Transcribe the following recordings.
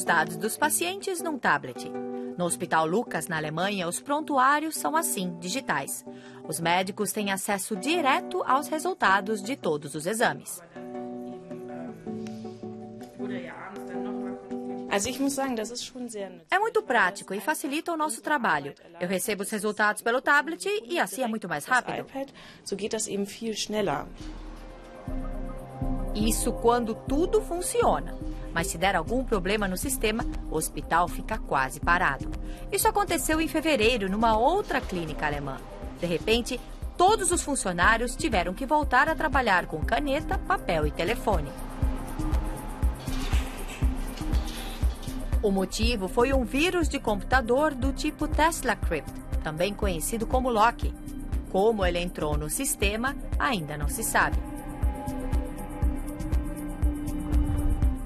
os dados dos pacientes num tablet. No Hospital Lucas, na Alemanha, os prontuários são assim, digitais. Os médicos têm acesso direto aos resultados de todos os exames. É muito prático e facilita o nosso trabalho. Eu recebo os resultados pelo tablet e assim é muito mais rápido. Isso quando tudo funciona. Mas se der algum problema no sistema, o hospital fica quase parado. Isso aconteceu em fevereiro numa outra clínica alemã. De repente, todos os funcionários tiveram que voltar a trabalhar com caneta, papel e telefone. O motivo foi um vírus de computador do tipo Tesla Crypt, também conhecido como Loki. Como ele entrou no sistema, ainda não se sabe.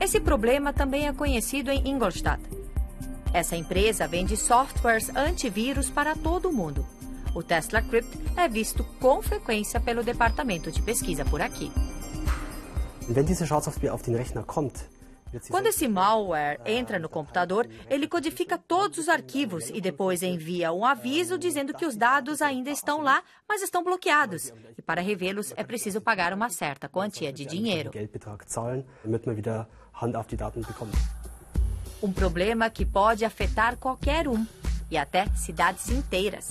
Esse problema também é conhecido em Ingolstadt. Essa empresa vende softwares antivírus para todo o mundo. O Tesla Crypt é visto com frequência pelo departamento de pesquisa por aqui. Wenn diese Schadsoftware auf den Rechner kommt, quando esse malware entra no computador, ele codifica todos os arquivos e depois envia um aviso dizendo que os dados ainda estão lá, mas estão bloqueados. E para revê-los é preciso pagar uma certa quantia de dinheiro. Um problema que pode afetar qualquer um e até cidades inteiras.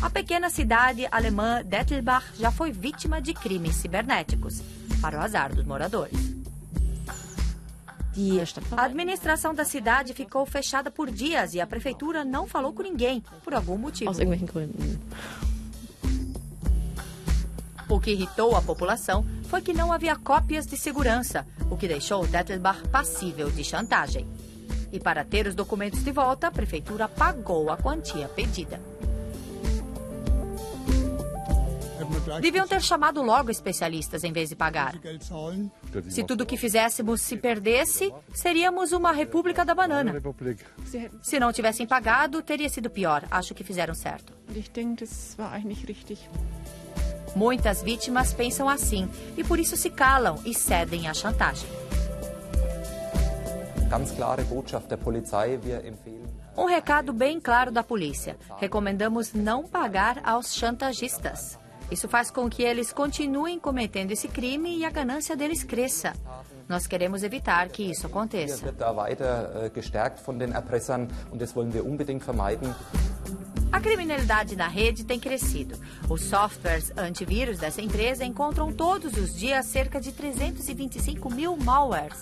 A pequena cidade alemã Dettelbach já foi vítima de crimes cibernéticos, para o azar dos moradores. A administração da cidade ficou fechada por dias e a prefeitura não falou com ninguém, por algum motivo. O que irritou a população foi que não havia cópias de segurança, o que deixou Dettelbach passível de chantagem. E para ter os documentos de volta, a prefeitura pagou a quantia pedida. Deviam ter chamado logo especialistas em vez de pagar. Se tudo o que fizéssemos se perdesse, seríamos uma república da banana. Se não tivessem pagado, teria sido pior. Acho que fizeram certo. Muitas vítimas pensam assim e por isso se calam e cedem à chantagem. Um recado bem claro da polícia: recomendamos não pagar aos chantagistas. Isso faz com que eles continuem cometendo esse crime e a ganância deles cresça. Nós queremos evitar que isso aconteça. A criminalidade na rede tem crescido. Os softwares antivírus dessa empresa encontram todos os dias cerca de 325 mil malwares.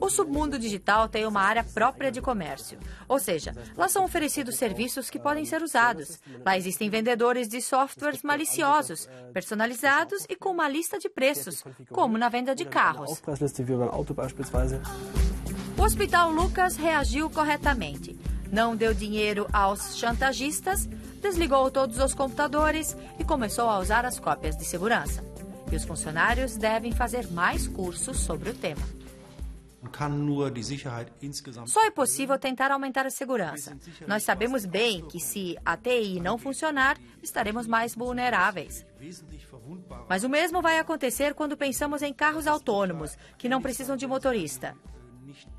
O submundo digital tem uma área própria de comércio, ou seja, lá são oferecidos serviços que podem ser usados. Lá existem vendedores de softwares maliciosos, personalizados e com uma lista de preços, como na venda de carros. O Hospital Lucas reagiu corretamente. Não deu dinheiro aos chantagistas, desligou todos os computadores e começou a usar as cópias de segurança e os funcionários devem fazer mais cursos sobre o tema. Só é possível tentar aumentar a segurança. Nós sabemos bem que se a TI não funcionar, estaremos mais vulneráveis. Mas o mesmo vai acontecer quando pensamos em carros autônomos, que não precisam de motorista.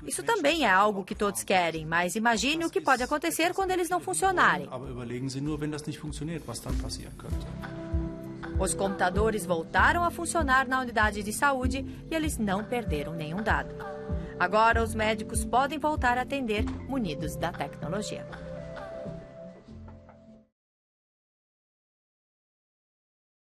Isso também é algo que todos querem, mas imagine o que pode acontecer quando eles não funcionarem. Os computadores voltaram a funcionar na unidade de saúde e eles não perderam nenhum dado. Agora, os médicos podem voltar a atender munidos da tecnologia.